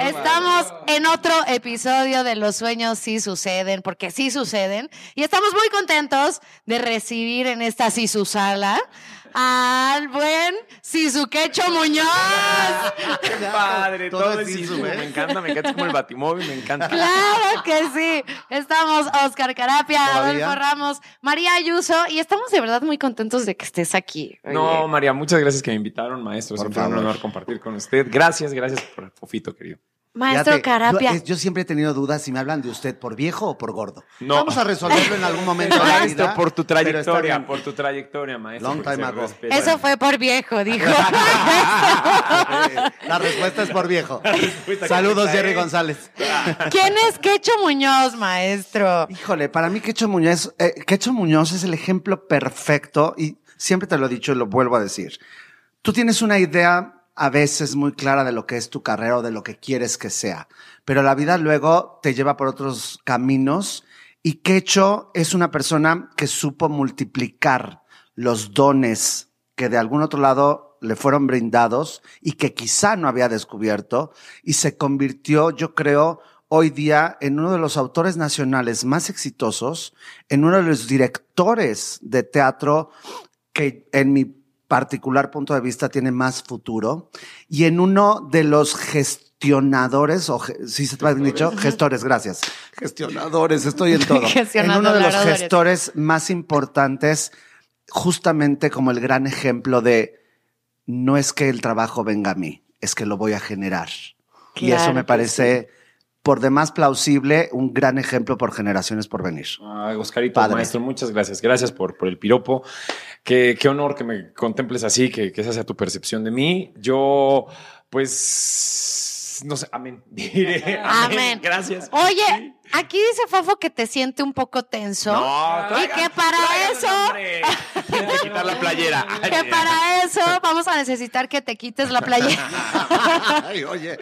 Estamos en otro episodio de Los sueños sí suceden, porque sí suceden. Y estamos muy contentos de recibir en esta Sisusala al buen Sisuquecho Muñoz. Qué padre, Todo todo, es Sisu, Sisu, ¿eh? Me encanta, me encanta es como el batimóvil, me encanta. Claro que sí. Estamos Oscar Carapia, Todavía. Adolfo Ramos, María Ayuso y estamos de verdad muy contentos de que estés aquí. Oye. No, María, muchas gracias que me invitaron, maestro. Por Siempre favor. un honor compartir con usted. Gracias, gracias por Fofito, querido. Maestro Fíjate, Carapia. Yo, siempre he tenido dudas si me hablan de usted por viejo o por gordo. No. Vamos a resolverlo en algún momento de la vida. por tu trayectoria, por tu trayectoria, maestro. Long time ago. Eso fue por viejo, dijo. La respuesta es por viejo. Saludos, Jerry González. ¿Quién es Quecho Muñoz, maestro? Híjole, para mí Quecho Muñoz, eh, Quecho Muñoz es el ejemplo perfecto y siempre te lo he dicho y lo vuelvo a decir. Tú tienes una idea a veces muy clara de lo que es tu carrera o de lo que quieres que sea, pero la vida luego te lleva por otros caminos y Quecho es una persona que supo multiplicar los dones que de algún otro lado le fueron brindados y que quizá no había descubierto y se convirtió, yo creo, hoy día en uno de los autores nacionales más exitosos, en uno de los directores de teatro que en mi particular punto de vista tiene más futuro. Y en uno de los gestionadores o si se te ha dicho gestores. gracias. Gestionadores estoy en todo. En uno de los gestores más importantes justamente como el gran ejemplo de no es que el trabajo venga a mí, es que lo voy a generar. y eso me parece, por demás plausible, un gran ejemplo por generaciones por venir. Ay, Oscarito, Padre. maestro, muchas gracias. Gracias por, por el piropo. Qué, qué honor que me contemples así, que, que esa sea tu percepción de mí. Yo, pues, no sé, amén. Diré Amén. Gracias. Oye, aquí dice Fafo que te siente un poco tenso. No, y traigan- que para traigan, eso. Tienes que quitar la playera. que para eso vamos a necesitar que te quites la playera. Ay, oye.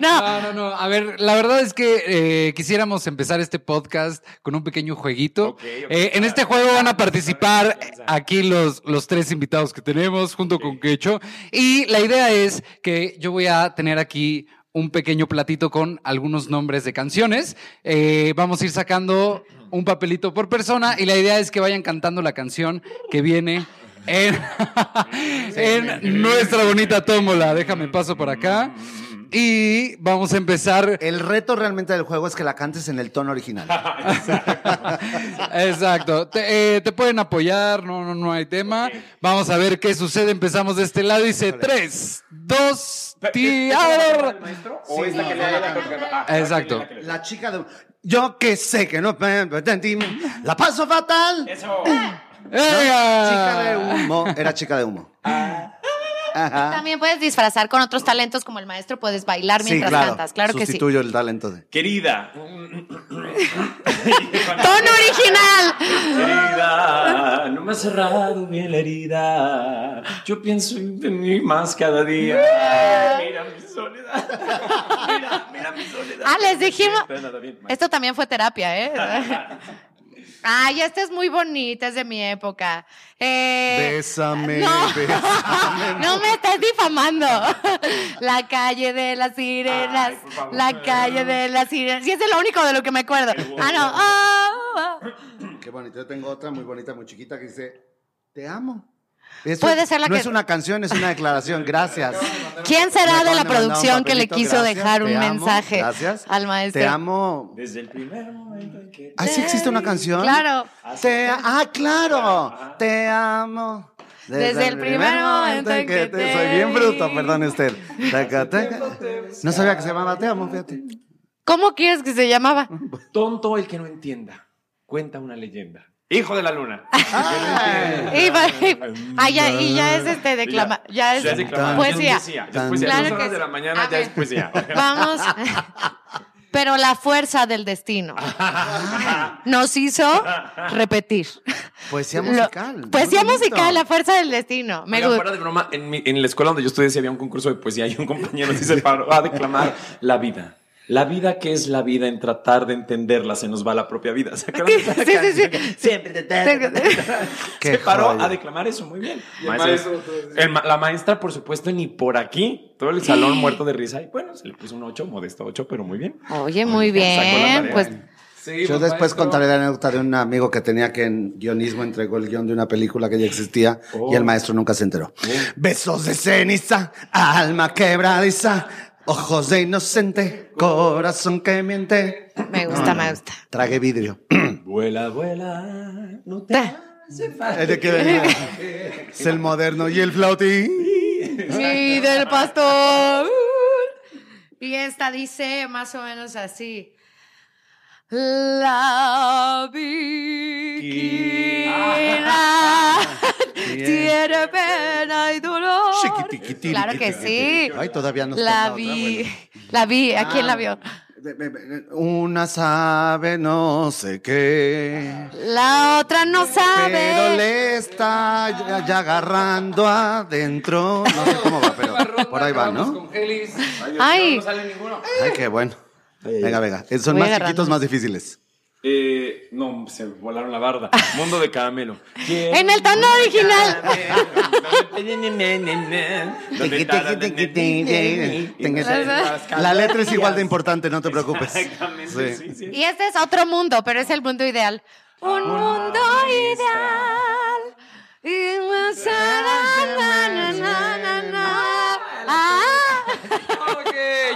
No, No, no, no. A ver, la verdad es que eh, quisiéramos empezar este podcast con un pequeño jueguito. Ok, ok, Eh, en este juego van a participar aquí los, los tres invitados que tenemos junto con Quecho. Y la idea es que yo voy a tener aquí un pequeño platito con algunos nombres de canciones. Eh, vamos a ir sacando un papelito por persona y la idea es que vayan cantando la canción que viene en, en nuestra bonita tómbola. Déjame paso por acá. Y vamos a empezar. El reto realmente del juego es que la cantes en el tono original. Exacto. Te, eh, te pueden apoyar, no, no, no hay tema. Vamos a ver qué sucede. Empezamos de este lado. Dice tres, dos, tiar. ¿O es la que le da la Exacto. La chica de... Yo que sé que no... La paso fatal. Eso. Chica de ¡Venga! humo. Era chica de humo. Ajá. también puedes disfrazar con otros talentos como el maestro, puedes bailar Sí, mientras claro. cantas, claro que sí. Sustituyo el talento de... Querida. Tono original. Querida, no me ha cerrado bien la herida. Yo pienso en mí más cada día. Mira mi soledad. Mira, mira mi soledad. Ah, les dijimos. Esto también fue terapia, ¿eh? Ay, esta es muy bonita, es de mi época. Eh, Bésame, no. bésame. No me estás difamando. La calle de las sirenas. Ay, por favor. la calle de las sirenas. Sí, es lo único de lo que me acuerdo. Ah, no. Ah, ah. Qué bonito. Yo tengo otra muy bonita, muy chiquita que dice, te amo. Eso Puede ser la no que- es una canción, es una declaración. Gracias. ¿Quién será de la producción que le quiso gracias, dejar un amo, mensaje gracias. al maestro? Te amo. Desde el primer momento en que. ¿Ah, sí existe una canción? Claro. Te, ah, claro. Te amo. Desde el primer momento en que te Soy bien bruto, perdón taca. No sabía que se llamaba Te amo, fíjate. ¿Cómo quieres que se llamaba? Tonto el que no entienda. Cuenta una leyenda. Hijo de la luna. Y, va- ah, ya, y ya es este declama, ya es Ya es declamar, poesía. ya es poesía. Ya es poesía. Claro Dos que horas de la mañana ya ver. es poesía. Vamos. Pero la fuerza del destino nos hizo repetir. Poesía Lo- musical. poesía musical, la fuerza del destino. Me gusta. fuera de broma, en, mi- en la escuela donde yo estudié sí había un concurso de poesía y un compañero se paró a declamar la vida. La vida que es la vida en tratar de entenderla se nos va la propia vida. ¿Se acuerdan de esa Sí, sí, sí. Siempre te- te- te- te- Qué Se paró joya. a declamar eso muy bien. Y el Maestro- maestro, el la maestra, por supuesto, ni por aquí. Todo el salón muerto de risa. Y bueno, se le puso un 8, modesto 8, pero muy bien. Oye, muy la bien. Pues Sí, Yo pues, después maestro. contaré la anécdota de un amigo que tenía que en guionismo entregó el guion de una película que ya existía y el maestro nunca se enteró. Besos de ceniza, alma quebradiza, ojos de inocente, corazón que miente. me gusta, me gusta. Tragué vidrio. Vuela, vuela. No te hace falta. Es de que venía. Es el moderno y el flautín. Sí, del pastor. Y esta dice más o menos así. La viquina tiene pena y dolor. Chiquitiquitín, Claro que sí. Ay, todavía nos La vi, bueno. la vi, ¿a quién la vio? Una sabe no sé qué. La otra no Pero sabe. le está ya, ya agarrando adentro. No sé cómo va, pero por ahí va, ¿no? Ay. No sale ninguno. Ay, qué bueno. Venga, venga. Son Voy más chiquitos, más difíciles. Eh, no, se volaron la barda. Mundo de caramelo. En el tono original. La letra es igual de importante, no te preocupes. Exactamente, Sí. sí, sí. Y este es otro mundo, pero es el mundo ideal. Un mundo ideal. Ah.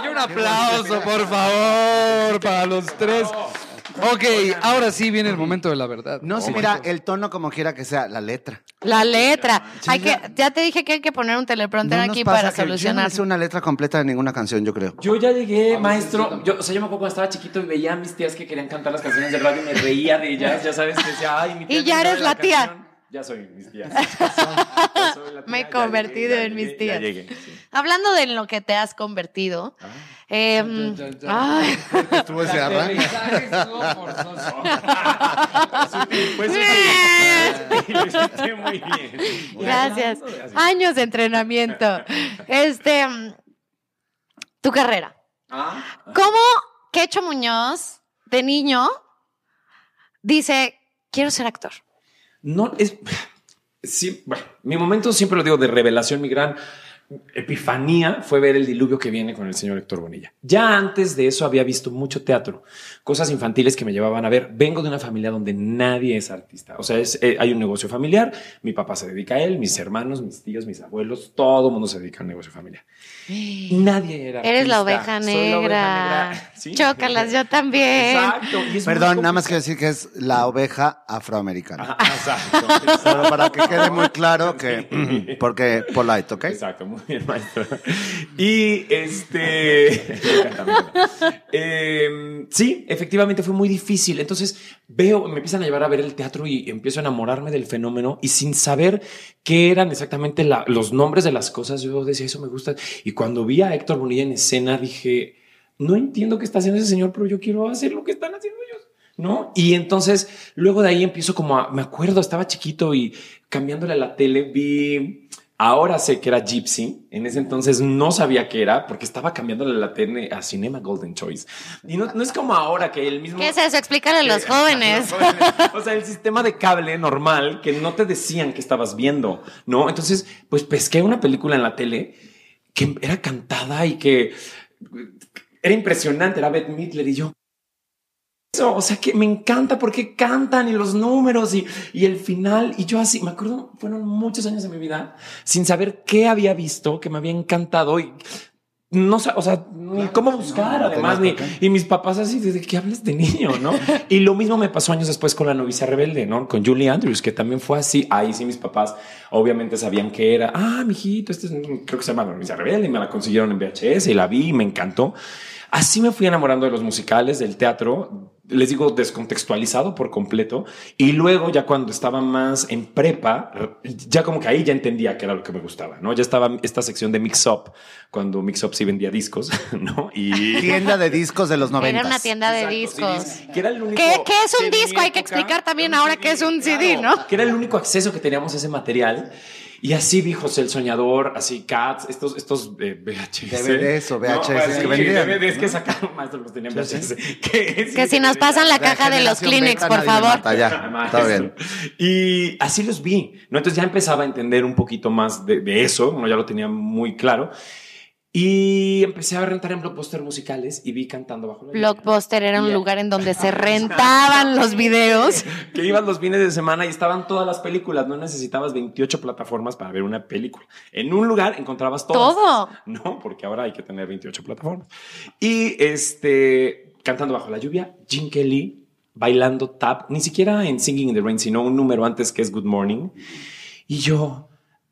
Y un aplauso, por favor, para los tres. Ok, ahora sí viene el momento de la verdad. No, sí, mira, el tono como quiera que sea, la letra. La letra. Hay que, ya te dije que hay que poner un teleprompter No nos aquí pasa para que yo no solucionar. sé una letra completa de ninguna canción, yo creo. Yo ya llegué, maestro. Yo, o sea, yo me acuerdo cuando estaba chiquito y veía a mis tías que querían cantar las canciones de radio y me reía de ellas. Ya sabes, que decía, ay, mi tía. Y ya eres la tía. canción. Ya soy mis tías. Ya soy la tía, Me he ya convertido llegué, ya en mis llegué, tías. Ya llegué. sí. Hablando de en lo que te has convertido. chan, chan. ay, Estuvo ese arranque. Hiciste muy bien. gracias. Años de entrenamiento. Este, tu carrera. Ah, ¿Cómo Quecho Muñoz, de niño, dice, quiero ser actor? No, es. Sí, bueno, mi momento siempre lo digo de revelación, mi gran epifanía fue ver el diluvio que viene con el señor Héctor Bonilla. Ya antes de eso había visto mucho teatro, cosas infantiles que me llevaban a ver. Vengo de una familia donde nadie es artista. O sea, es, eh, hay un negocio familiar, mi papá se dedica a él, mis hermanos, mis tíos, mis abuelos, todo el mundo se dedica a un negocio familiar. Nadie era Eres la artista. oveja Soy la oveja negra. negra. Sí. Chócalas, yo también. Exacto. Perdón, nada más quiero decir que es la oveja afroamericana. Ajá, exacto. Solo para que quede muy claro que, porque polite, ¿ok? Exacto, muy bien. Y este. Eh, sí, efectivamente fue muy difícil. Entonces veo, me empiezan a llevar a ver el teatro y empiezo a enamorarme del fenómeno y sin saber qué eran exactamente los nombres de las cosas, yo decía, eso me gusta. Y cuando vi a Héctor Bonilla en escena, dije, no entiendo qué está haciendo ese señor, pero yo quiero hacer lo que están haciendo ellos. ¿no? Y entonces luego de ahí empiezo como a, me acuerdo, estaba chiquito y cambiándole a la tele vi, ahora sé que era Gypsy, en ese entonces no sabía qué era porque estaba cambiándole la tele a Cinema Golden Choice. Y no, no es como ahora que el mismo... ¿Qué es eso? Explícale a los jóvenes. Los jóvenes. O sea, el sistema de cable normal que no te decían que estabas viendo, ¿no? Entonces, pues pesqué una película en la tele que era cantada y que era impresionante, era Beth Midler y yo. Eso, o sea que me encanta porque cantan y los números y, y el final. Y yo así, me acuerdo, fueron muchos años de mi vida sin saber qué había visto, que me había encantado y no o sea, ni cómo buscar, no además, ni, y mis papás así, ¿de qué hablas de niño? ¿No? y lo mismo me pasó años después con la novicia rebelde, ¿no? Con Julie Andrews, que también fue así. Ahí sí mis papás obviamente sabían que era, ah, mijito, este es, creo que se llama la novicia rebelde, y me la consiguieron en VHS y la vi y me encantó. Así me fui enamorando de los musicales, del teatro, les digo, descontextualizado por completo. Y luego, ya cuando estaba más en prepa, ya como que ahí ya entendía que era lo que me gustaba, ¿no? Ya estaba esta sección de Mix Up, cuando Mix Up sí vendía discos, ¿no? Y... Tienda de discos de los Era noventas. una tienda de Exacto, discos. CDs, que era el único ¿Qué, qué es un disco? Hay que explicar también Era ahora CD, qué es un CD, claro, ¿no? Que era el único acceso que teníamos a ese material. Y así vi José el Soñador, así Cats, estos, estos eh, VHS. DVDs o VHS pues, que vendían. DVDs que sacaron, maestro, los tenían VHS. Que, Que si nos pasan la La caja de los Kleenex, beta por favor. mata, ya, Maestro. está bien. Y así los vi, ¿no? Entonces ya empezaba a entender un poquito más de, de eso, ¿no? Ya lo tenía muy claro. Y empecé a rentar en Blockbuster musicales y vi Cantando Bajo la Lluvia. Blockbuster era un Yeah. lugar en donde se rentaban los videos. Que ibas los fines de semana y estaban todas las películas. No necesitabas 28 plataformas para ver una película. En un lugar encontrabas todas. Todo. No, porque ahora hay que tener 28 plataformas. Y este, Cantando Bajo la Lluvia, Jim Kelly bailando tap, ni siquiera en Singing in the Rain, sino un número antes que es Good Morning. Y yo,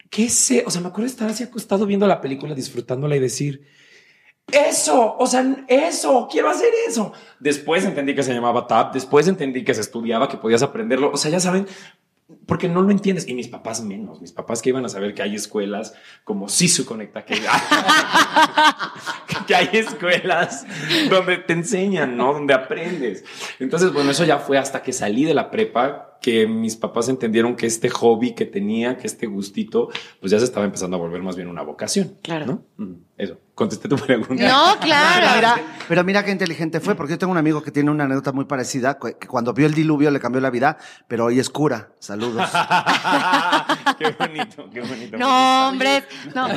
¿qué sé? O sea, me acuerdo estar así acostado viendo la película, disfrutándola y decir, eso, o sea, eso, quiero hacer eso. Después entendí que se llamaba tap, después entendí que se estudiaba, que podías aprenderlo. O sea, ya saben, porque no lo entiendes. Y mis papás menos, mis papás que iban a saber que hay escuelas como Sisu Conecta, que, que hay escuelas donde te enseñan, ¿no? Donde aprendes. Entonces, bueno, eso ya fue hasta que salí de la prepa que mis papás entendieron que este hobby que tenía, que este gustito, pues ya se estaba empezando a volver más bien una vocación. Claro. ¿no? Mm, contesté tu pregunta. No, Pero claro. mira, pero mira qué inteligente fue, porque yo tengo un amigo que tiene una anécdota muy parecida, que cuando vio el diluvio le cambió la vida, pero hoy es cura. Saludos. qué bonito, qué bonito. No, hombre. No, no.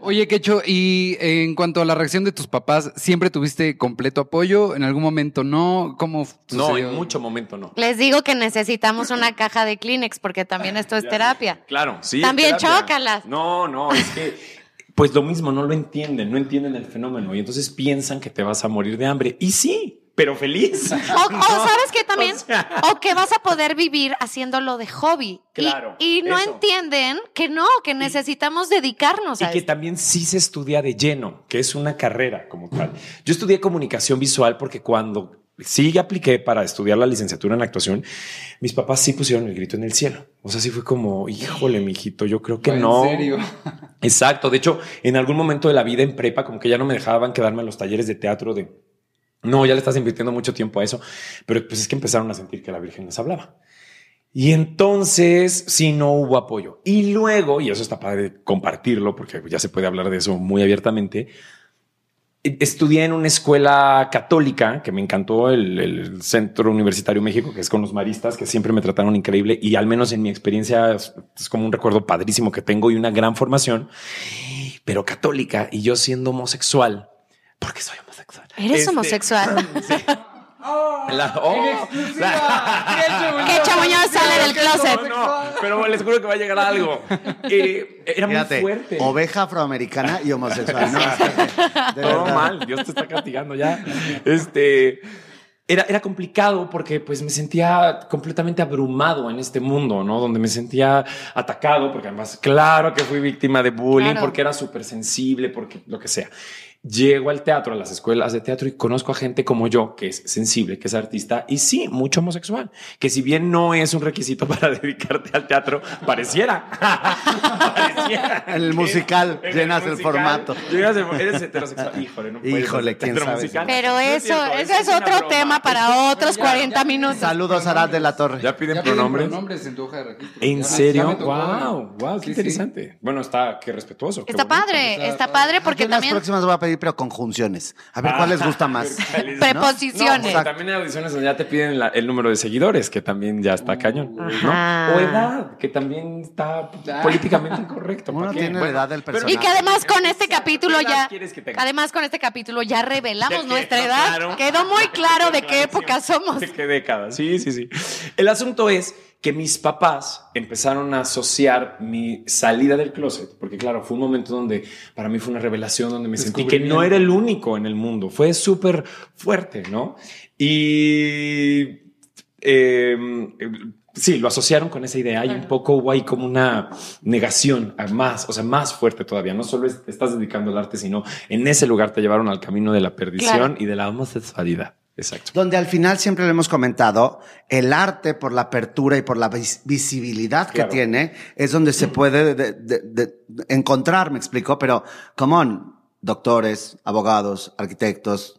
Oye, Quecho, y en cuanto a la reacción de tus papás, ¿siempre tuviste completo apoyo? ¿En algún momento no? ¿Cómo No, en mucho momento no. Les digo que necesitamos una caja de Kleenex porque también esto es terapia. Claro, sí. También terapia. chócalas. No, no, es que. Pues lo mismo, no lo entienden, no entienden el fenómeno y entonces piensan que te vas a morir de hambre. Y sí, pero feliz. O, sabes que también, o sea, o que vas a poder vivir haciéndolo de hobby. Y- Claro, Y, no eso. entienden que no, que necesitamos dedicarnos Y a que esto. también sí se estudia de lleno, que es una carrera como tal. Yo estudié comunicación visual porque cuando sí apliqué para estudiar la licenciatura en actuación, mis papás sí pusieron el grito en el cielo. O sea, sí fue como, híjole, mijito, yo creo que ¿En no. serio? Exacto. De hecho, en algún momento de la vida en prepa, como que ya no me dejaban quedarme en los talleres de teatro de no, ya le estás invirtiendo mucho tiempo a eso. Pero pues es que empezaron a sentir que la Virgen les hablaba. Y entonces sí no hubo apoyo. Y luego, y eso está padre compartirlo, porque ya se puede hablar de eso muy abiertamente. E- Estudié en una escuela católica que me encantó, el, el Centro Universitario México, que es con los maristas, que siempre me trataron increíble y al menos en mi experiencia es, es como un recuerdo padrísimo que tengo y una gran formación, pero católica y yo siendo homosexual, porque soy homosexual. ¿Eres Este, homosexual? sí. La- oh, la- Que Chamuñón sale del closet. no, no, pero les juro que va a llegar algo. Eh, era Fíjate, muy fuerte. oveja afroamericana y homosexual. No, de Todo mal, Dios te está castigando ya. Este era, era complicado porque pues me sentía completamente abrumado en este mundo, ¿no? Donde me sentía atacado, porque además, claro que fui víctima de bullying, Claro. porque era súper sensible, porque lo que sea. Llego al teatro, a las escuelas de teatro y conozco a gente como yo, que es sensible, que es artista y sí, mucho homosexual, que si bien no es un requisito para dedicarte al teatro, pareciera. pareciera. En el musical en llenas el musical formato. Llegas el- eres heterosexual. Híjole, no puedes Híjole, quién sabe. musical. Pero No eso, cierto, eso esa es otro broma. tema para otros 40 minutos. Saludos, Arad de la Torre. Ya piden Ya piden pronombres. pronombres en tu hoja de registro. ¿En Ya me- serio? ya. Wow, wow, qué Sí, sí. interesante. Bueno, está qué respetuoso. Está padre, Está está padre. porque Yo en las también próximas voy a pedir, pero con conjunciones. A ver cuál les gusta más. ¿Cuál es? preposiciones. No, también hay audiciones donde ya te piden la- el número de seguidores, que también ya está cañón. ¿no? O edad, que también está políticamente incorrecto. Uno tiene la Bueno, edad del personaje. Y que además con este capítulo ¿Qué edad ya, además con este capítulo ya revelamos Ya nuestra edad. claro. Quedó muy claro de qué época somos. De qué década. Sí, sí, sí. El asunto es que mis papás empezaron a asociar mi salida del closet, porque claro, fue un momento donde para mí fue una revelación, donde me sentí que no era el único en el mundo. Fue súper fuerte, ¿no? Y eh, sí, lo asociaron con esa idea y un poco hubo ahí como una negación a más, o sea, más fuerte todavía. No solo estás dedicando al arte, sino en ese lugar te llevaron al camino de la perdición Claro. y de la homosexualidad. Exacto. Donde al final siempre le hemos comentado, el arte por la apertura y por la vis- visibilidad que tiene es donde se puede de- de- de- de encontrar, me explico, pero come on, doctores, abogados, arquitectos,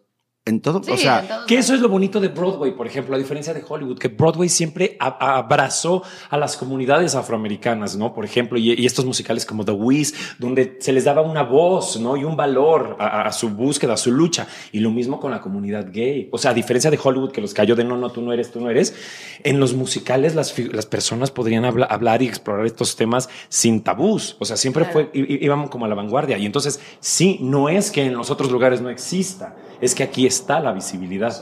En todo, Sí, o sea, en Que eso es lo bonito de Broadway, por ejemplo, a diferencia de Hollywood, que Broadway siempre a- abrazó a las comunidades afroamericanas, ¿no? Por ejemplo, y, y estos musicales como The Wiz, donde se les daba una voz, ¿no? Y un valor a, a su búsqueda, a su lucha. Y lo mismo con la comunidad gay. O sea, a diferencia de Hollywood, que los cayó de no, no, tú no eres, tú no eres, en los musicales las, las personas podrían habla- hablar y explorar estos temas sin tabús. O sea, siempre fue, í- í- íbamos como a la vanguardia. Y entonces, sí, no es que en los otros lugares no exista, es que aquí está la visibilidad.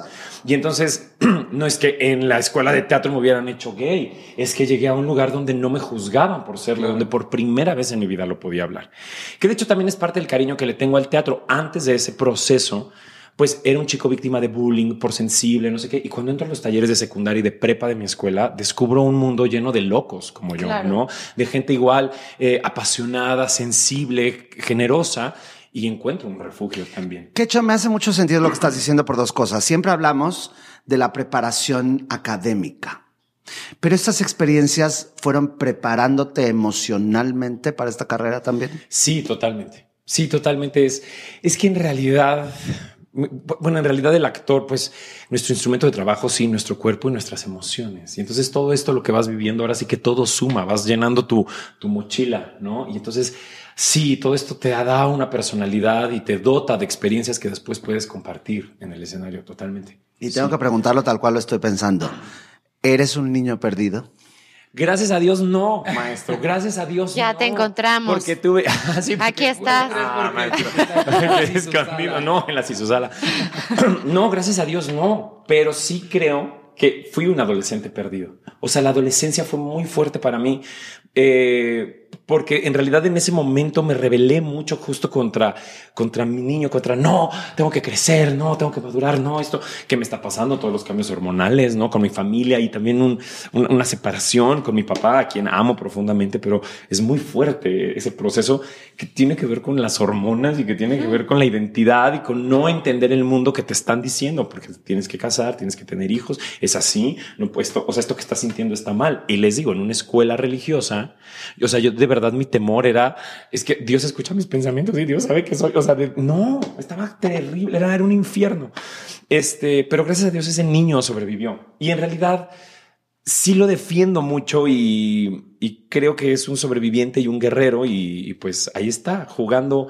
Y entonces, no es que en la escuela de teatro me hubieran hecho gay, es que llegué a un lugar donde no me juzgaban por serlo, donde por primera vez en mi vida lo podía hablar. Que de hecho también es parte del cariño que le tengo al teatro. Antes de ese proceso, pues era un chico víctima de bullying por sensible, no sé qué. Y cuando entro a los talleres de secundaria y de prepa de mi escuela, descubro un mundo lleno de locos como yo, Claro. ¿no? De gente igual, eh, apasionada, sensible, generosa. Y encuentro un refugio también. Que hecho me hace mucho sentido lo que estás diciendo por dos cosas. Siempre hablamos de la preparación académica, pero estas experiencias fueron preparándote emocionalmente para esta carrera también. Sí, totalmente. Sí, totalmente. Es, es que en realidad, bueno, en realidad el actor, pues nuestro instrumento de trabajo, sí, nuestro cuerpo y nuestras emociones. Y entonces todo esto, lo que vas viviendo, ahora sí que todo suma, vas llenando tu, tu mochila, ¿no? Y entonces, sí, todo esto te da una personalidad y te dota de experiencias que después puedes compartir en el escenario totalmente. Y tengo que preguntarlo tal cual lo estoy pensando. ¿Eres un niño perdido? Gracias a Dios, no, maestro. Gracias a Dios. Ya no. te encontramos. Porque tuve. Ah, sí, porque- Aquí estás. Ah, maestro. No, en la Cisusala. No, gracias a Dios, no. Pero sí creo que fui un adolescente perdido. O sea, la adolescencia fue muy fuerte para mí. eh, porque en realidad en ese momento me rebelé mucho justo contra, contra mi niño, contra no, tengo que crecer, no, tengo que madurar, no, esto que me está pasando, todos los cambios hormonales, no, con mi familia y también un- un- una separación con mi papá, a quien amo profundamente, pero es muy fuerte ese proceso que tiene que ver con las hormonas y que tiene que ver con la identidad y con no entender el mundo que te están diciendo, porque tienes que casar, tienes que tener hijos, es así, no pues, esto, o sea, esto que estás sintiendo está mal. Y les digo, en una escuela religiosa, o sea, yo de verdad mi temor era, es que Dios escucha mis pensamientos y Dios sabe que soy, o sea, no, estaba terrible, era, un infierno. Este, pero gracias a Dios ese niño sobrevivió. Y en realidad sí lo defiendo mucho y, creo que es un sobreviviente y un guerrero y pues ahí está jugando.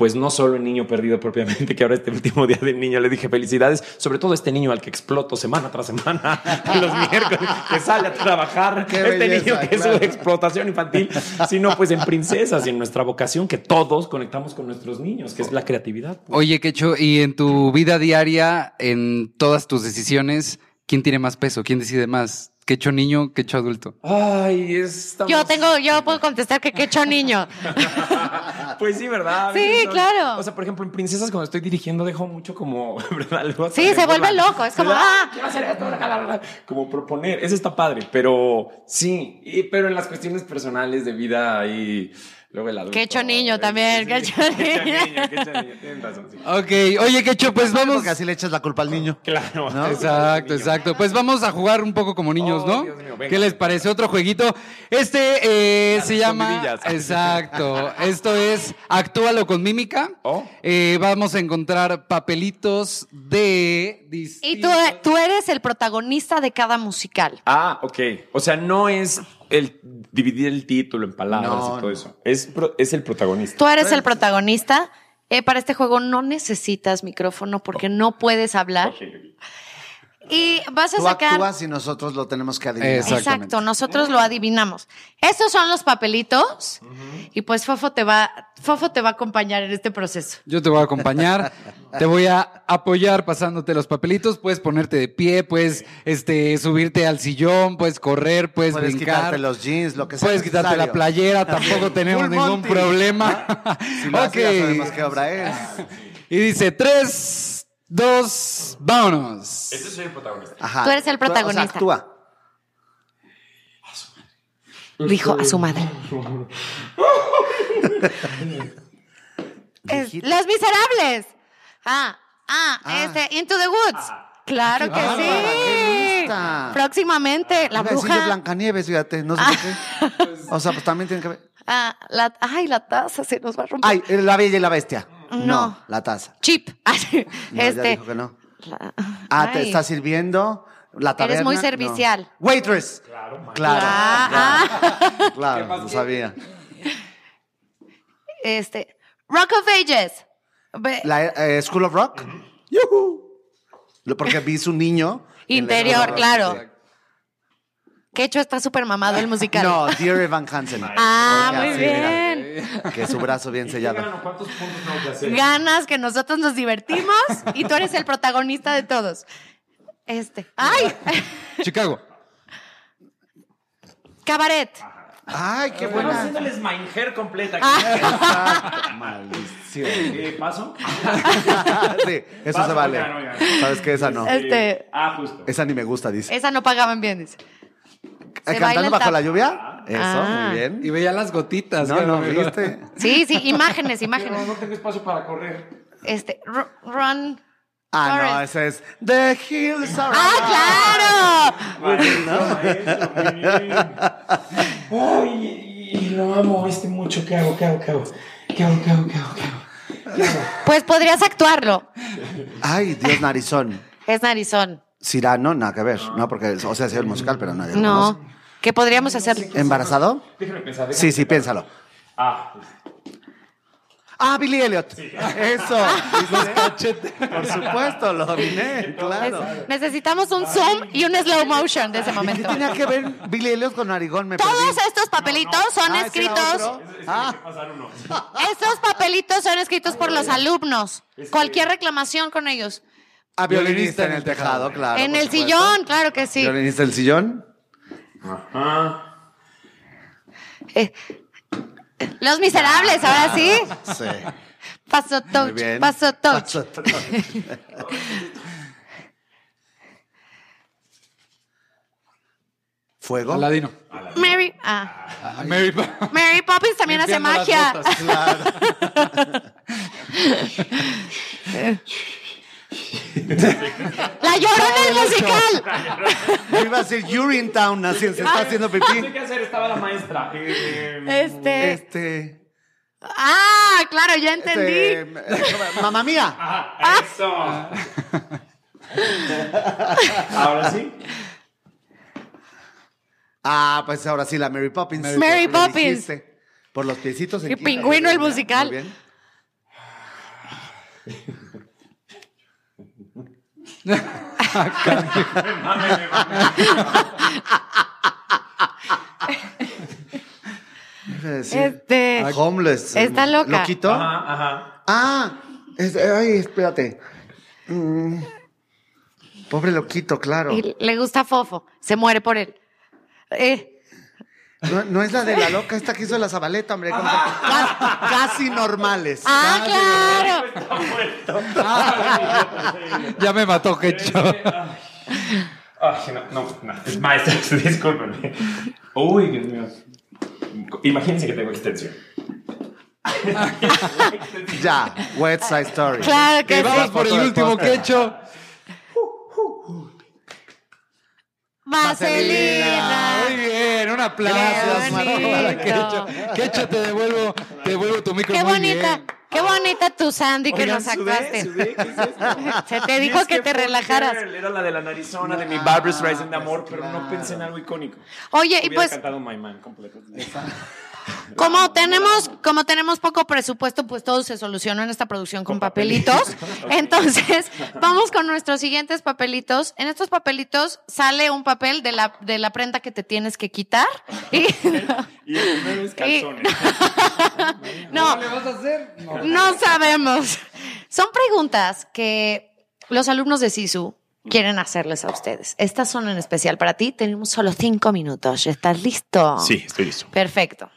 Pues no solo el niño perdido propiamente, que ahora este último día del niño le dije felicidades, sobre todo este niño al que exploto semana tras semana, los miércoles, que sale a trabajar, Qué este belleza, niño que claro. es su explotación infantil, sino pues en princesas y en nuestra vocación que todos conectamos con nuestros niños, que es la creatividad. Oye, Quecho, y en tu vida diaria, en todas tus decisiones, ¿quién tiene más peso? ¿Quién decide más? ¿Quecho niño, quecho adulto? Ay, estamos... Yo tengo, yo puedo contestar que qué hecho niño. Pues sí, ¿verdad? Sí, claro. O sea, por ejemplo, en Princesas, cuando estoy dirigiendo, dejo mucho como, ¿verdad? Luego Sí, se vuelve loco, es como, ¿verdad? ah. quiero hacer esto, como proponer. Eso está padre, pero sí, y- pero en las cuestiones personales de vida ahí, luego el adulto. Qué hecho niño también, qué hecho Qué hecho niño. hecho niño, tienes razón, sí. Ok, oye, Quecho, pues vamos. Porque así le echas la culpa al niño. Claro. ¿No? Exacto, exacto. Pues vamos a jugar un poco como niños, Oh, ¿no? Dios mío, venga. ¿Qué les parece? Otro jueguito. Este eh, se llama. Exacto. Esto es Actúalo con mímica. Oh. Eh, vamos a encontrar papelitos de. Y tú, tú eres el protagonista de cada musical. Ah, ok. O sea, no es el dividir el título en palabras No, y todo no. eso. Es, pro- es el protagonista. Tú eres el protagonista. Eh, para este juego no necesitas micrófono porque no puedes hablar. Y vas a Tú sacar. actúas y nosotros lo tenemos que adivinar. Exacto. Nosotros lo adivinamos. Estos son los papelitos y pues Fofo te va, Fofo te va a acompañar en este proceso. Yo te voy a acompañar, te voy a apoyar pasándote los papelitos, puedes ponerte de pie, puedes este, subirte al sillón, puedes correr, puedes, Puedes brincar, quitarte los jeans, lo que sea. puedes quitarte la playera, tampoco tenemos Full ningún Monty. problema. Si lo hace, ya Ok. sabemos qué obra es. Y dice tres, dos, vámonos. Este soy el protagonista. Ajá. Tú eres el o sea, protagonista. actúa. Dijo a su madre. Es Los Miserables. Ah, ah, Ah. este, Into the Woods. Claro que bárbara, qué sí. Próximamente, la a bruja. Blancanieves, fíjate, no sé por qué. O sea, pues también tiene que ver. Ah, la, ay, la taza se nos va a romper. Ay, la bella y la bestia. No. la taza. Chip. No, ya este, dijo que no. Ah, te está sirviendo. La taberna. Eres muy No. servicial. Waitress. Claro, Claro. Ah, Claro, no sabía. Este, Rock of Ages. La eh, School of Rock. Yuhu. Lo- Porque vi su niño. Interior, claro. sí. Que hecho está súper mamado el musical. No, Dear Evan Hansen. Ah, Porque muy era, bien. Que su brazo bien sellado. ¿Cuántos puntos tengo que hacer? Ganas que nosotros nos divertimos y tú eres el protagonista de todos. Este. ¡Ay! Chicago. Cabaret. Ay, qué Bueno, buena. haciéndoles Mindhair completa. Exacto. Maldición. ¿Qué paso? Sí, eso Paso, se vale. oigan, oigan. Sabes que esa no. Este. Ah, justo. Esa ni me gusta, dice. Esa no pagaban bien, dice. ¿Cantando bajo la lluvia? Eso, Ah. muy bien. Y veía las gotitas. No, no. ¿viste? Sí, sí, imágenes, imágenes. no tengo espacio para correr. Este, Ru- Run. Ah, no, Forest. ese es The Hills Are ¡Ah, muy bien. Ay, y lo amo este mucho. ¿Qué hago? ¿Qué hago? ¿Qué hago? ¿Qué hago? ¿Qué hago? ¿Qué hago? ¿Qué hago? claro! Pues podrías actuarlo. Ay, Dios narizón. Es narizón. Cirano, nada que ver. No, porque, o sea, sí el musical, pero nadie lo No. conoce. ¿Qué podríamos hacer? ¿Embarazado? Déjame pensar. déjame Sí, sí, pensar. piénsalo. Ah, Ah, Billy Elliot. Eso. Por supuesto, lo dominé, claro. Necesitamos un zoom y un slow motion de ese ¿Qué momento. tenía que ver Billy Elliot con Narigón? Me Todos perdí. estos papelitos son Ah, ¿ese era escritos. Ah. Estos papelitos son escritos por los alumnos. Cualquier reclamación con ellos. a violinista en el tejado, claro. en el supuesto. sillón, claro que sí. Violinista en el sillón. Ajá. Eh, Los miserables, ahora sí. Sí. Paso Muy touch, bien. paso touch. Paso touch. Fuego. Aladino. Mary, ah, Ah, Mary Mary Poppins también hace magia. botas. Claro. La llorona del musical. Yo iba a decir Urinetown, así se está haciendo No sé pipí. qué hacer, estaba la maestra. Eh, Este. Este. Ah, claro, ya entendí. este eh, mamá mía. Ajá, eso. Ahora sí. Ah, pues ahora sí, la Mary Poppins. Mary Le Poppins. Por los piecitos. en Y. Pingüino el Muy musical. bien. Este. Homeless. Está loca. ¿Loquito? Ajá, ajá. Ah, es- ay, espérate. Mm, pobre loquito, claro. Y le gusta Fofo. Se muere por él. Eh, No, no es la de la loca esta que hizo la zabaleta, hombre. como que ca- casi normales. ah, Casi claro. Ya me mató, Kecho. Ay, no, no, no, es maestra, discúlpenme. Uy, Dios mío. Imagínense que tengo extensión. Ya, West Side Story. Claro Que que vamos sí. por el último, póster. Vaselina. Muy bien, un aplauso Qué para. Kecho. Kecho, te devuelvo, te devuelvo tu micro Qué muy bonita, bien. qué bonita tu Sandy que Oigan, nos sacaste. sudé, ¿qué es esto? Se te dijo es que te relajaras. Era la de la narizona, de mi Barbra Streisand de amor, pero no pensé en algo icónico. Oye, y pues, cantado My Man completo. Como tenemos, como tenemos poco presupuesto, pues todo se solucionó en esta producción con, Con papelitos. Entonces, vamos con nuestros siguientes papelitos. En estos papelitos sale un papel de la, de la prenda que te tienes que quitar. Y, Y el primero es calzones. no, ¿Qué le vas a hacer? No. No sabemos. Son preguntas que los alumnos de SISU quieren hacerles a ustedes. Estas son en especial para ti. Tenemos solo cinco minutos. ¿Estás listo? Sí, estoy listo. Perfecto.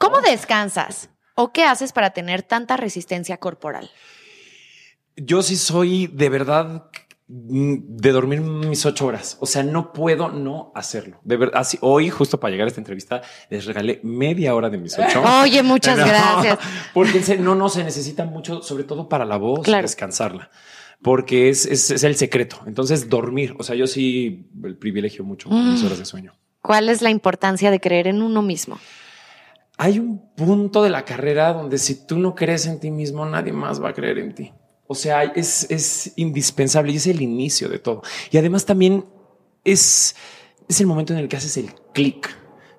¿Cómo descansas? ¿O qué haces para tener tanta resistencia corporal? Yo sí soy de verdad mm, de dormir mis ocho horas. O sea, no puedo no hacerlo. De verdad, así, hoy, justo para llegar a esta entrevista, les regalé media hora de mis ocho. Oye, muchas No, gracias. Porque no, no se necesita mucho, sobre todo para la voz, Claro. descansarla. Porque es, es, es el secreto. Entonces, dormir. O sea, yo sí el privilegio mucho mis horas de sueño. ¿Cuál es la importancia de creer en uno mismo? Hay un punto de la carrera donde si tú no crees en ti mismo, nadie más va a creer en ti. O sea, es, es indispensable y es el inicio de todo. Y además también es, es el momento en el que haces el clic.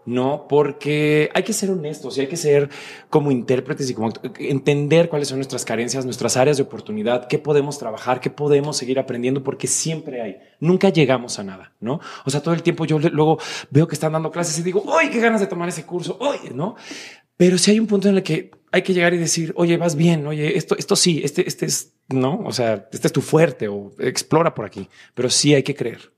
No, porque hay que ser honestos y hay que ser como intérpretes y como entender cuáles son nuestras carencias, nuestras áreas de oportunidad, qué podemos trabajar, qué podemos seguir aprendiendo, porque siempre hay. Nunca llegamos a nada, ¿no? O sea, todo el tiempo yo luego veo que están dando clases y digo, ¡ay, qué ganas de tomar ese curso! ¡Ay! ¿No? Pero si hay un punto en el que hay que llegar y decir, oye, vas bien, oye, esto, esto sí, este, este es, no, o sea, este es tu fuerte o explora por aquí, pero sí hay que creer.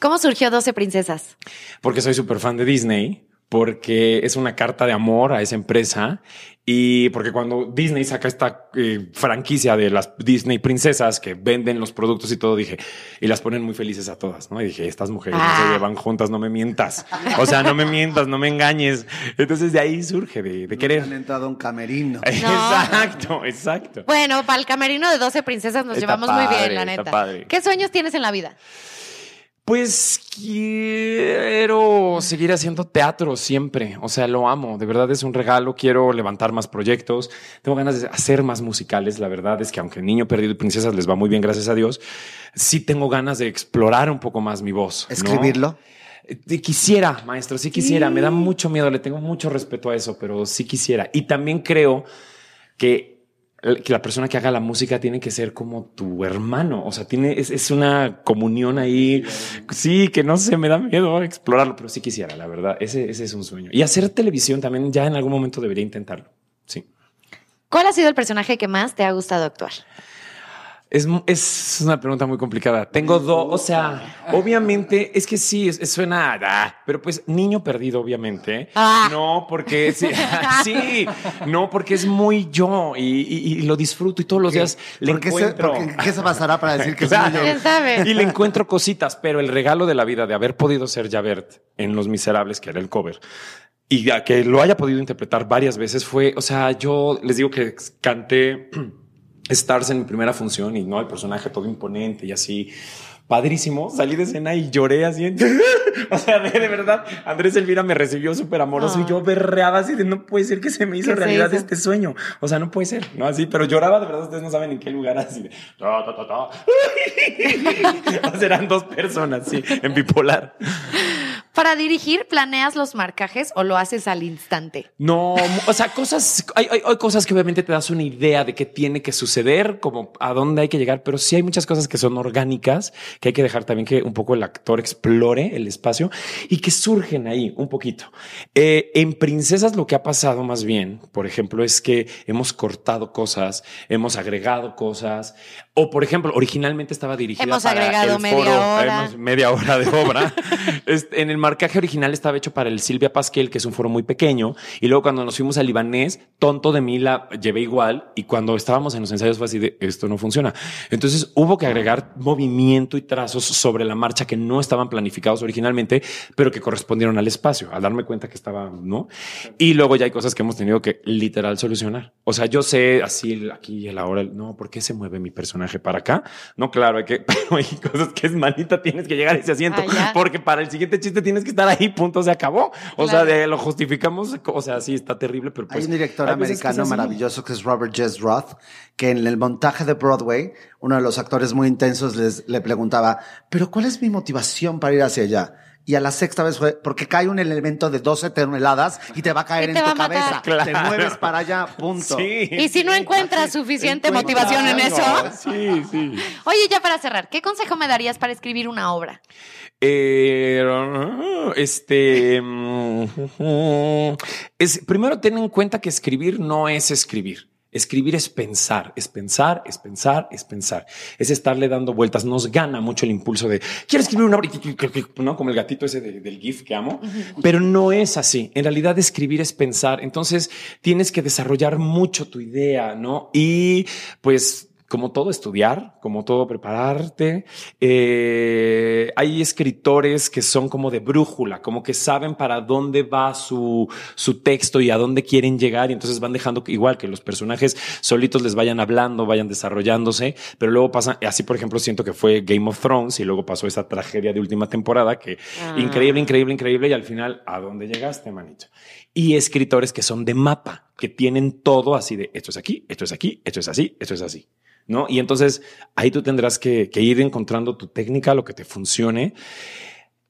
¿Cómo surgió 12 princesas? Porque soy súper fan de Disney, porque es una carta de amor a esa empresa y porque cuando Disney saca esta eh, franquicia de las Disney princesas que venden los productos y todo, dije, y las ponen muy felices a todas, ¿no? Y dije, estas mujeres no Ah. se llevan juntas, no me mientas. O sea, no me mientas, no me engañes. Entonces de ahí surge, de, de Han querer. entrado a un camerino. Exacto, exacto. Bueno, para el camerino de 12 princesas nos Está llevamos muy bien, la está neta. padre. ¿Qué sueños tienes en la vida? Pues quiero seguir haciendo teatro siempre. O sea, lo amo. De verdad es un regalo. Quiero levantar más proyectos. Tengo ganas de hacer más musicales. La verdad es que aunque Niño Perdido y Princesas les va muy bien, gracias a Dios, sí tengo ganas de explorar un poco más mi voz. Escribirlo. Eh, Quisiera, maestro, sí quisiera. Me da mucho miedo, le tengo mucho respeto a eso, pero sí quisiera. Y también creo que, que la persona que haga la música tiene que ser como tu hermano. O sea, tiene, es, es una comunión ahí. Sí, que no sé, me da miedo explorarlo, pero sí quisiera, la verdad. Ese, ese es un sueño. Y hacer televisión también ya en algún momento debería intentarlo. Sí. ¿Cuál ha sido el personaje que más te ha gustado actuar? Es, es una pregunta muy complicada. Tengo dos, o sea, obviamente, es que sí, es- es- suena, ah, pero pues niño perdido, obviamente. Ah. No, porque sí, sí, no, porque es muy yo y, y- y lo disfruto y todos los días le ¿Por qué se, encuentro. por qué- qué se pasará para decir que Claro. soy yo? ¿Quién sabe? Y le encuentro cositas, pero el regalo de la vida de haber podido ser Javert en Los Miserables, que era el cover, y a que lo haya podido interpretar varias veces fue, o sea, yo les digo que canté Stars en mi primera función y no el personaje todo imponente y así. Padrísimo, salí de escena y lloré así. o sea, de, de verdad, Andrés Elvira me recibió súper amoroso y yo berreaba así de no puede ser que se me hizo ¿Qué se realidad hizo? este sueño. O sea, no puede ser, no así, pero lloraba de verdad. Ustedes no saben en qué lugar así de. O sea, eran dos personas, sí, en bipolar. Para dirigir, ¿planeas los marcajes o lo haces al instante? No, o sea, cosas, hay, hay- hay cosas que obviamente te das una idea de qué tiene que suceder, como a dónde hay que llegar, pero sí hay muchas cosas que son orgánicas, que hay que dejar también que un poco el actor explore el espacio y que surgen ahí un poquito. Eh, en Princesas lo que ha pasado más bien, por ejemplo, es que hemos cortado cosas, hemos agregado cosas, o por ejemplo, originalmente estaba dirigida Hemos para agregado el media foro, hora. hemos- media hora de obra. Este, en el marcaje original estaba hecho para el Silvia Pasquel, que es un foro muy pequeño. Y luego cuando nos fuimos al libanés, tonto de mí la llevé igual. Y cuando estábamos en los ensayos fue así de esto no funciona. Entonces hubo que agregar movimiento y trazos sobre la marcha que no estaban planificados originalmente, pero que correspondieron al espacio, al darme cuenta que estaba, ¿no? Y luego ya hay cosas que hemos tenido que literal solucionar. O sea, yo sé así aquí y el ahora, no, ¿por qué se mueve mi personaje para acá? No, claro, hay que, pero hay cosas que es manita, tienes que llegar a ese asiento, Ah, porque para el siguiente chiste tienes que estar ahí, punto, se acabó. O sea, de, lo justificamos, o sea, sí, está terrible, pero pues. Hay un director hay que americano maravilloso que es Robert Jess Roth, que en el montaje de Broadway, uno de los actores muy intensos les, le preguntaba, pero ¿cuál es mi motivación para ir hacia allá? Y a la sexta vez fue, porque cae un elemento de 12 toneladas y te va a caer en te tu va a matar. cabeza. Claro. Te mueves para allá, punto. Sí. Y si no encuentras suficiente motivación en eso. Sí, sí. Oye, ya para cerrar, ¿qué consejo me darías para escribir una obra? Eh, este mm, es primero ten en cuenta que escribir no es escribir. Escribir es pensar, es pensar, es pensar, es pensar. Es estarle dando vueltas. Nos gana mucho el impulso de quiero escribir una obra, no como el gatito ese de- del GIF que amo, pero no es así. En realidad, escribir es pensar. Entonces tienes que desarrollar mucho tu idea, no? Y pues como todo, estudiar, como todo, prepararte. Eh, hay escritores que son como de brújula, como que saben para dónde va su, su texto y a dónde quieren llegar. Y entonces van dejando que, igual que los personajes solitos les vayan hablando, vayan desarrollándose. Pero luego pasa, así por ejemplo, siento que fue Game of Thrones y luego pasó esa tragedia de última temporada que Ah. increíble, increíble, increíble. Y al final, ¿a dónde llegaste, manito? Y escritores que son de mapa, que tienen todo así de esto es aquí, esto es aquí, esto es así, esto es así. ¿No? Y entonces ahí tú tendrás que, que ir encontrando tu técnica, lo que te funcione.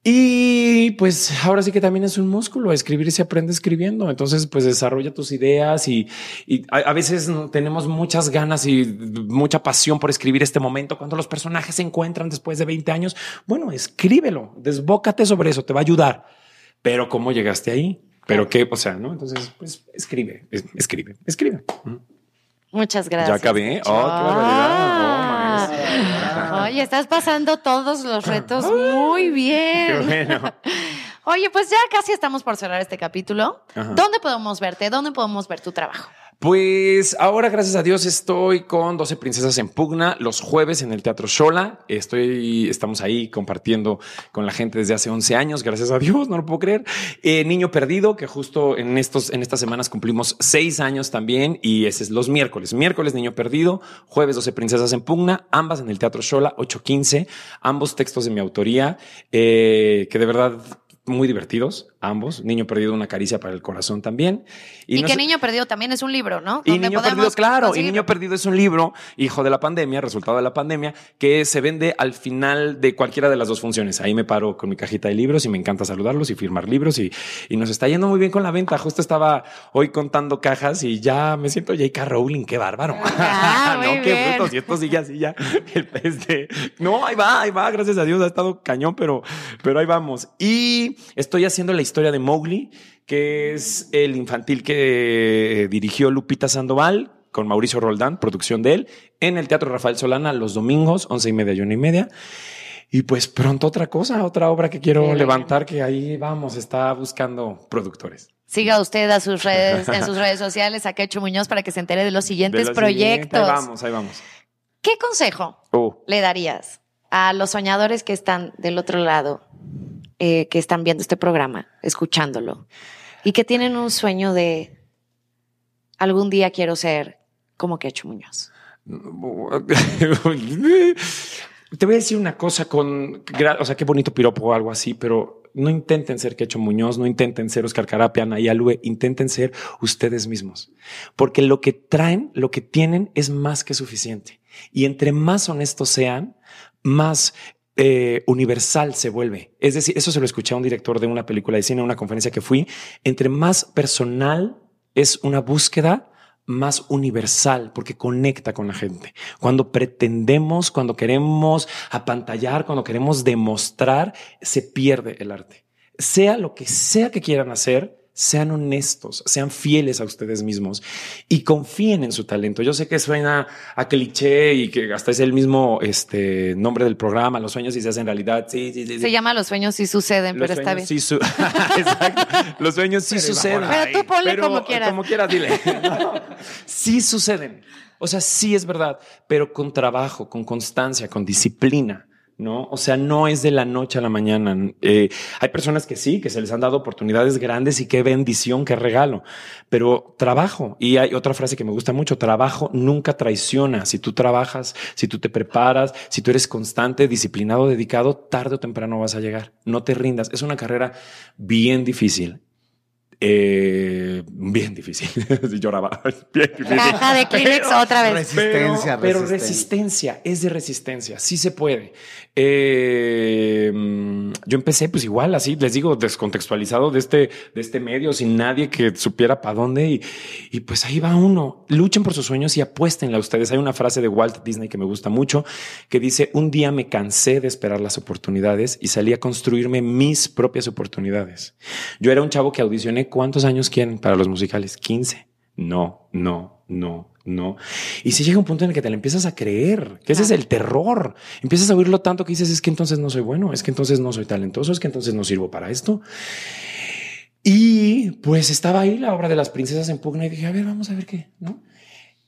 Y pues ahora sí que también es un músculo, escribir se aprende escribiendo. Entonces, pues desarrolla tus ideas y, y a, a, veces tenemos muchas ganas y mucha pasión por escribir este momento. Cuando los personajes se encuentran después de 20 años, bueno, escríbelo, desbócate sobre eso, te va a ayudar. Pero cómo llegaste ahí? Pero qué, o sea, no? Entonces, pues escribe, escribe, escribe. Muchas gracias. Ya acabé. Oh, qué barbaridad. Oh, Oye, estás pasando todos los retos muy bien. Qué bueno. Oye, pues ya casi estamos por cerrar este capítulo. Ajá. ¿Dónde podemos verte? ¿Dónde podemos ver tu trabajo? Pues ahora, gracias a Dios, estoy con 12 Princesas en Pugna los jueves en el Teatro Shola. Estoy, estamos ahí compartiendo con la gente desde hace 11 años, gracias a Dios, no lo puedo creer. Eh, Niño Perdido, que justo en, estos, en estas semanas cumplimos seis años también, y ese es los miércoles. Miércoles, Niño Perdido, jueves, 12 Princesas en Pugna, ambas en el Teatro Shola, 8.15, ambos textos de mi autoría, eh, que de verdad muy divertidos, ambos. Niño Perdido, una caricia para el corazón también. Y, y que Niño Perdido también es un libro, ¿no? Y Niño Perdido, claro. Y Niño Perdido es un libro, hijo de la pandemia, resultado de la pandemia, que se vende al final de cualquiera de las dos funciones. Ahí me paro con mi cajita de libros y me encanta saludarlos y firmar libros y, y nos está yendo muy bien con la venta. Justo estaba hoy contando cajas y ya me siento J.K. Rowling, qué bárbaro. Ah, no, qué brutos. Y esto sigue así ya. Este, no, ahí va, ahí va. Gracias a Dios ha estado cañón, pero, pero ahí vamos. Y estoy haciendo la historia de Mowgli, que es el infantil que dirigió Lupita Sandoval con Mauricio Roldán, producción de él, en el Teatro Rafael Solana los domingos, once y media y una y media. Y pues pronto otra cosa, otra obra que quiero levantar, que ahí vamos, está buscando productores. Siga usted a sus redes, en sus redes sociales a Quecho Muñoz para que se entere de los De siguientes proyectos. Ahí vamos, ahí vamos. ¿Qué consejo Oh. le darías a los soñadores que están del otro lado, eh, que están viendo este programa, escuchándolo, y que tienen un sueño de algún día quiero ser como Quecho Muñoz? Te voy a decir una cosa con, o sea, qué bonito piropo o algo así, pero no intenten ser Quecho Muñoz, no intenten ser Oscar Carapia, Ana Alue, intenten ser ustedes mismos. Porque lo que traen, lo que tienen es más que suficiente. Y entre más honestos sean, más eh, universal se vuelve. Es decir, eso se lo escuché a un director de una película de cine, en una conferencia que fui. Entre más personal es una búsqueda, más universal porque conecta con la gente. Cuando pretendemos, cuando queremos apantallar, cuando queremos demostrar, se pierde el arte. Sea lo que sea que quieran hacer, sean honestos, sean fieles a ustedes mismos y confíen en su talento. Yo sé que suena a cliché y que hasta es el mismo este, nombre del programa, los sueños y se hacen realidad. Sí, sí, sí. sí. Se llama Los sueños sí suceden, Los pero está bien. sueños sí su- Exacto. Los sueños sí suceden. Pero tú ponle Pero, como quieras. Como quieras, dile. sí suceden. O sea, sí es verdad, pero con trabajo, con constancia, con disciplina. ¿No? O sea, no es de la noche a la mañana. Eh, hay personas que sí, que se les han dado oportunidades grandes y qué bendición, qué regalo. Pero trabajo. Y hay otra frase que me gusta mucho. Trabajo nunca traiciona. Si tú trabajas, si tú te preparas, si tú eres constante, disciplinado, dedicado, tarde o temprano vas a llegar. No te rindas. Es una carrera bien difícil. Eh, bien difícil. Lloraba. Bien difícil. Caja de Kleenex Pero- otra vez. Resistencia, pero, pero resistencia. resistencia, es de resistencia, sí se puede. Eh, yo empecé pues igual, así les digo, descontextualizado de este, de este medio, sin nadie que supiera para dónde y, y pues ahí va uno. Luchen por sus sueños y apuéstenle a ustedes. Hay una frase de Walt Disney que me gusta mucho que dice, un día me cansé de esperar las oportunidades y salí a construirme mis propias oportunidades. Yo era un chavo que audicioné, ¿cuántos años quieren para los musicales? 15. No, no, no, no. Y si llega un punto en el que te la empiezas a creer, que ese es el terror. Empiezas a oírlo tanto que dices, es que entonces no soy bueno, es que entonces no soy talentoso, es que entonces no sirvo para esto. Y pues estaba ahí la obra de las princesas en pugna y dije, a ver, vamos a ver qué, ¿no?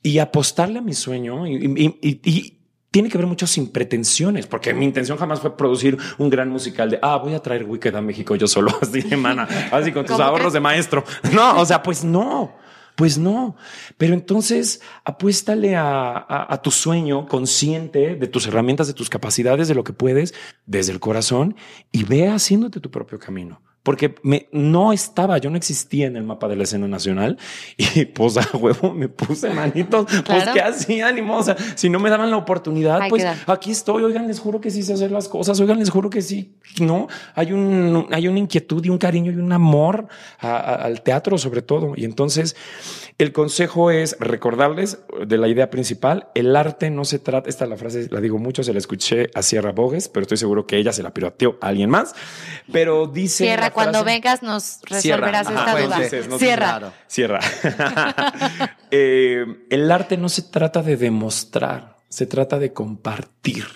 Y apostarle a mi sueño y, y- y- y tiene que ver mucho sin pretensiones, porque mi intención jamás fue producir un gran musical de, ah, voy a traer Wicked a México yo solo, así de mana, así con tus ¿Cómo ahorros de maestro. No, o sea, pues no. Pues no, pero entonces apuéstale a, a- a tu sueño consciente de tus herramientas, de tus capacidades, de lo que puedes desde el corazón y ve haciéndote tu propio camino. Porque me, no estaba, yo no existía en el mapa de la escena nacional y pues a huevo me puse manitos, pues qué hacía, ánimo, o sea, si no me daban la oportunidad, Hay pues aquí estoy, oigan, les juro que sí sé hacer las cosas, oigan, les juro que sí, no, hay un, hay una inquietud y un cariño y un amor a- a- al teatro sobre todo, y entonces el consejo es recordarles de la idea principal, el arte no se trata, esta la frase la digo mucho, se la escuché a Sierra Bogues, pero estoy seguro que ella se la pirateó a alguien más, pero dice... Cierra, la cuando vengas nos resolverás esta duda. dices, no Cierra. Claro. Cierra. Eh, el arte no se trata de demostrar, se trata de compartir,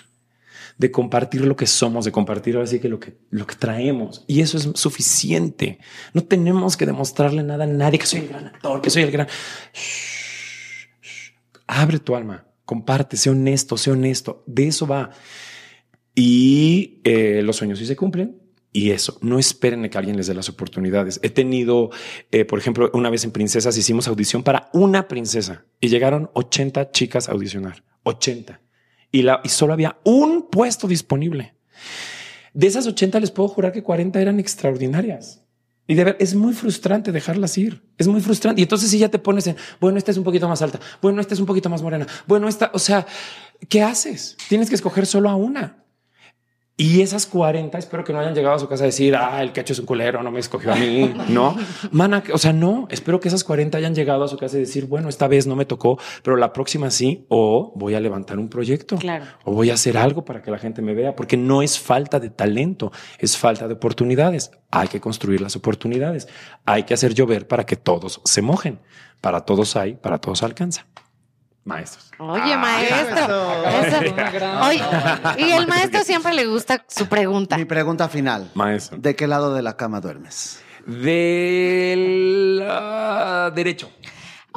de compartir lo que somos, de compartir ahora que lo que, lo que traemos. Y eso es suficiente. No tenemos que demostrarle nada a nadie que soy el gran actor, que soy el gran... Abre tu alma, comparte, sé honesto, sé honesto. De eso va. Y eh, los sueños sí se cumplen. Y eso, no esperen a que alguien les dé las oportunidades. He tenido, eh, por ejemplo, una vez en Princesas hicimos audición para una princesa y llegaron 80 chicas a audicionar. 80. Y, solo había un puesto disponible. De esas 80 les puedo jurar que 40 eran extraordinarias. Y de es muy frustrante dejarlas ir. Es muy frustrante. Y entonces si ya te pones en, bueno, esta es un poquito más alta. Bueno, esta es un poquito más morena. Bueno, esta, o sea, ¿qué haces? Tienes que escoger solo a una. Y esas 40, espero que no hayan llegado a su casa a decir, ah, el cacho es un culero, no me escogió a mí. No, mana, o sea, no, espero que esas 40 hayan llegado a su casa y decir, bueno, esta vez no me tocó, pero la próxima sí, o voy a levantar un proyecto, Claro. o voy a hacer algo para que la gente me vea, porque no es falta de talento, es falta de oportunidades. Hay que construir las oportunidades, hay que hacer llover para que todos se mojen. Para todos hay, para todos alcanza. Maestros. Oye, maestro. eso. Eso. Oye, y el maestro siempre le gusta su pregunta. Mi pregunta final. Maestro. ¿De qué lado de la cama duermes? Del ah, derecho.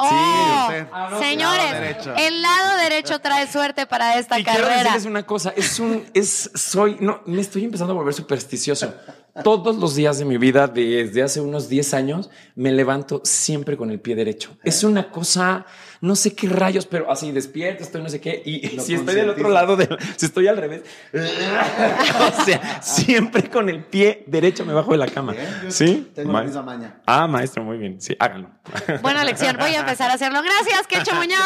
Oh, usted. Ah, señores, lado el lado derecho trae suerte para esta Y quiero carrera. decirles una cosa, es un, es, soy, no, me estoy empezando a volver supersticioso. Todos los días de mi vida, desde hace unos 10 años, me levanto siempre con el pie derecho. Es una cosa, no sé qué rayos, pero así despierto, estoy no sé qué. Y Lo si estoy del otro lado, del, si estoy al revés, o sea, siempre con el pie derecho me bajo de la cama. ¿Sí? Tengo la Maestro. misma maña. Ah, maestro, muy bien. Sí, háganlo. Buena lección, voy a empezar a hacerlo. Gracias, Quecho Muñoz.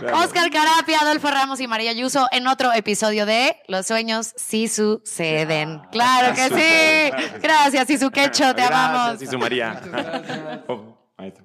Gracias. Oscar Carapia, Adolfo Ramos y María Ayuso en otro episodio de Los sueños sí suceden. Claro que sí. Gracias, Isu Quecho, te amamos. Gracias, y su María. Oh, maestro.